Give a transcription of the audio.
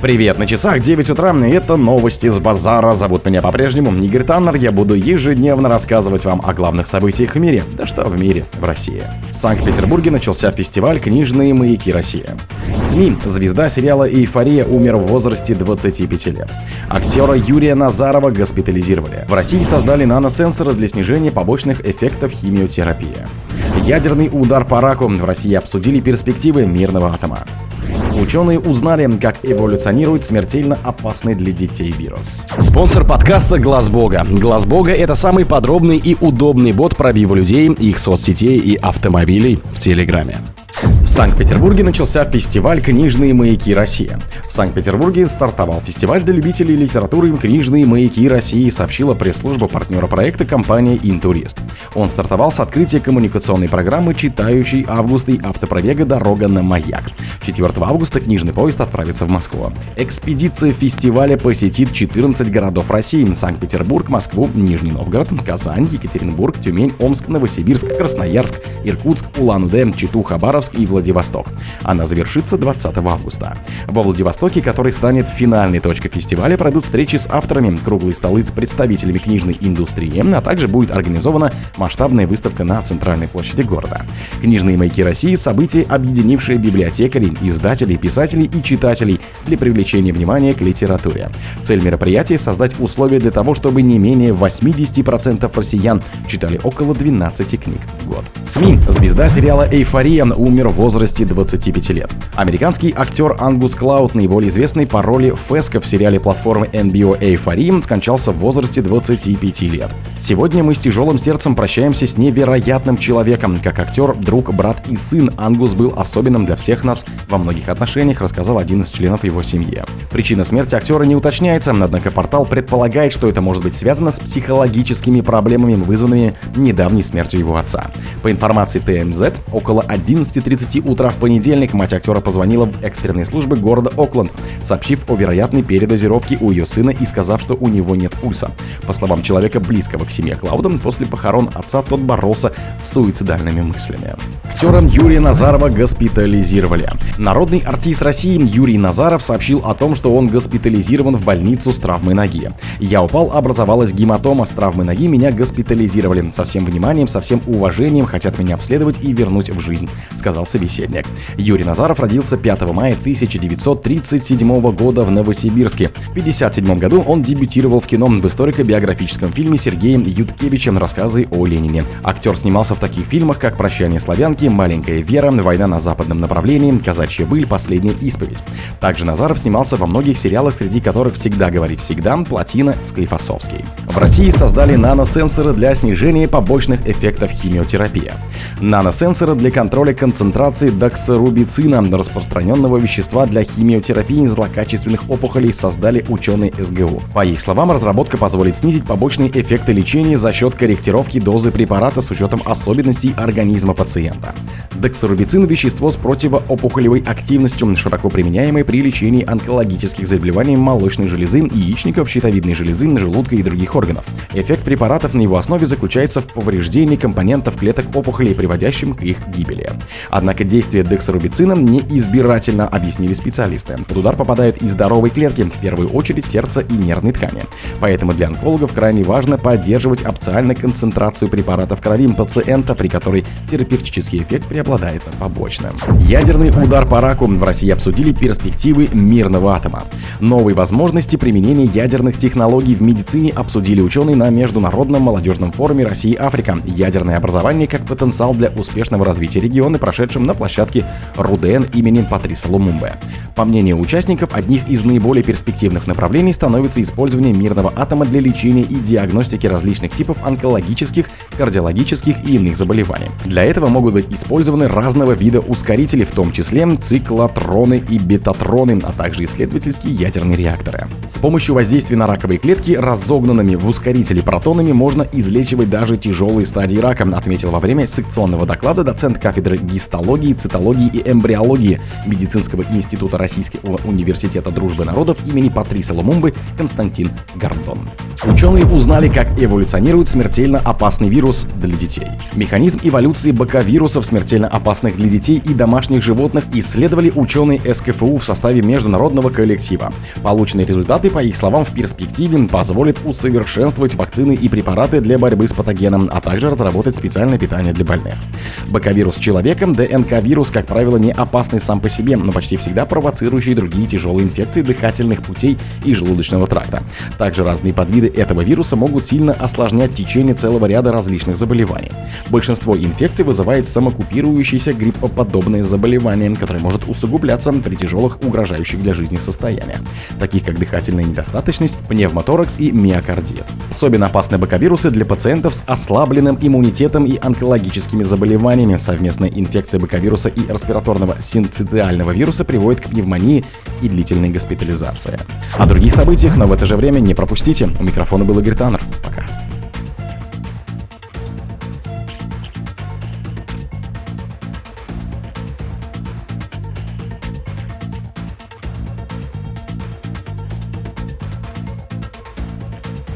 Привет, на часах 9 утра, и это новости с базара. Зовут меня по-прежнему Игорь Таннер. Я буду ежедневно рассказывать вам о главных событиях в мире. Да что в мире, в России. В Санкт-Петербурге начался фестиваль «Книжные маяки России». СМИ. Звезда сериала «Эйфория» умер в возрасте 25 лет. Актера Юрия Назарова госпитализировали. В России создали наносенсоры для снижения побочных эффектов химиотерапии. Ядерный удар по раку. В России обсудили перспективы мирного атома. Ученые узнали, как эволюционирует смертельно опасный для детей вирус. Спонсор подкаста Глаз Бога. Глаз Бога это самый подробный и удобный бот пробива людей, их соцсетей и автомобилей в Телеграме. В Санкт-Петербурге начался фестиваль «Книжные маяки России». В Санкт-Петербурге стартовал фестиваль для любителей литературы «Книжные маяки России», сообщила пресс-служба партнера проекта компания «Интурист». Он стартовал с открытия коммуникационной программы «Читающий август» и автопробега «Дорога на маяк». 4 августа книжный поезд отправится в Москву. Экспедиция фестиваля посетит 14 городов России – Санкт-Петербург, Москву, Нижний Новгород, Казань, Екатеринбург, Тюмень, Омск, Новосибирск, Красноярск, Иркутск, Улан-Удэ, Читу, Хабаровск и Владивосток. Она завершится 20 августа. Во Владивостоке, который станет финальной точкой фестиваля, пройдут встречи с авторами, круглые столы с представителями книжной индустрии, а также будет организована масштабная выставка на центральной площади города. Книжные маяки России – событие, объединившее библиотекарей, издателей, писателей и читателей для привлечения внимания к литературе. Цель мероприятия – создать условия для того, чтобы не менее 80% россиян читали около 12 книг в год. СМИ. Звезда сериала «Эйфория» умер в возрасте 25 лет. Американский актер Ангус Клауд, наиболее известный по роли Феска в сериале платформы NBO «Эйфория», скончался в возрасте 25 лет. Сегодня мы с тяжелым сердцем прощаемся с невероятным человеком. Как актер, друг, брат и сын, Ангус был особенным для всех нас во многих отношениях, рассказал один из членов его семьи. Причина смерти актера не уточняется, однако портал предполагает, что это может быть связано с психологическими проблемами, вызванными недавней смертью его отца. По информации ТМЗ, около 11.30 утра в понедельник мать актера позвонила в экстренные службы города Окленд, сообщив о вероятной передозировке у ее сына и сказав, что у него нет пульса. По словам человека, близкого к семье Клауда, после похорон отца тот боролся с суицидальными мыслями. Актера Юрия Назарова госпитализировали. Народный артист России Юрий Назаров сообщил о том, что он госпитализирован в больницу с травмой ноги. Я упал, образовалась гематома с травмой ноги, меня госпитализировали. Со всем вниманием, со всем уважением хотят меня обследовать и вернуть в жизнь, сказал собеседник. Юрий Назаров родился 5 мая 1937 года в Новосибирске. В 1957 году он дебютировал в кино в историко-биографическом фильме Сергеем Юткевичем «Рассказы о Ленине». Актер снимался в таких фильмах, как «Прощание славянки», «Маленькая Вера», «Война на западном направлении», «Казачья быль», «Последняя исповедь». Также Назаров снимался во многих сериалах, среди которых «Всегда говори всегда», «Плотина», «Склифосовский». В России создали наносенсоры для снижения побочных эффектов химиотерапии. Наносенсоры для контроля концентрации доксорубицина, распространенного вещества для химиотерапии злокачественных опухолей, создали ученые СГУ. По их словам, разработка позволит снизить побочные эффекты лечения за счет корректировки дозы препарата с учетом особенностей организма пациента. Дексорубицин – вещество с противоопухолевой активностью, широко применяемое при лечении онкологических заболеваний молочной железы, яичников, щитовидной железы, желудка и других органов. Эффект препаратов на его основе заключается в повреждении компонентов клеток опухолей, приводящим к их гибели. Однако действие дексорубицина не избирательно, объяснили специалисты. Под удар попадают и здоровые клетки, в первую очередь сердце и нервные ткани. Поэтому для онкологов крайне важно поддерживать оптимальную концентрацию препарата в крови пациента, при которой терапевтический эффект преобладает побочным. Ядерный удар по раку в России обсудили перспективы мирного атома. Новые возможности применения ядерных технологий в медицине обсудили ученые на Международном молодежном форуме России-Африка. Ядерное образование как потенциал для успешного развития региона, прошедшем на площадке РУДН имени Патриса Лумумбе. По мнению участников, одних из наиболее перспективных направлений становится использование мирного атома для лечения и диагностики различных типов онкологических, кардиологических и иных заболеваний. Для этого могут быть использованы разного вида ускорители, в том числе циклотроны и бетатроны, а также исследовательские ядерные реакторы. С помощью воздействия на раковые клетки разогнанными в ускорители протонами можно излечивать даже тяжелые стадии рака, отметил во время секционного доклада доцент кафедры гистологии патологии, цитологии и эмбриологии Медицинского института Российского университета дружбы народов имени Патриса Лумумбы Константин Гордон. Ученые узнали, как эволюционирует смертельно опасный вирус для детей. Механизм эволюции баковирусов смертельно опасных для детей и домашних животных исследовали ученые СКФУ в составе международного коллектива. Полученные результаты, по их словам, в перспективе позволят усовершенствовать вакцины и препараты для борьбы с патогеном, а также разработать специальное питание для больных. Баковирус человека, ДНК-вирус, как правило, не опасный сам по себе, но почти всегда провоцирующий другие тяжелые инфекции дыхательных путей и желудочного тракта. Также разные подвиды этого вируса могут сильно осложнять течение целого ряда различных заболеваний. Большинство инфекций вызывает самокупирующееся гриппоподобное заболевание, которое может усугубляться при тяжелых угрожающих для жизни состояниях, таких как дыхательная недостаточность, пневмоторакс и миокардит. Особенно опасны баковирусы для пациентов с ослабленным иммунитетом и онкологическими заболеваниями. Совместная инфекция баковируса и респираторного синцитиального вируса приводит к пневмонии и длительной госпитализации. О других событиях, но в это же время не пропустите. У микрофона был Игорь Таннер. Пока.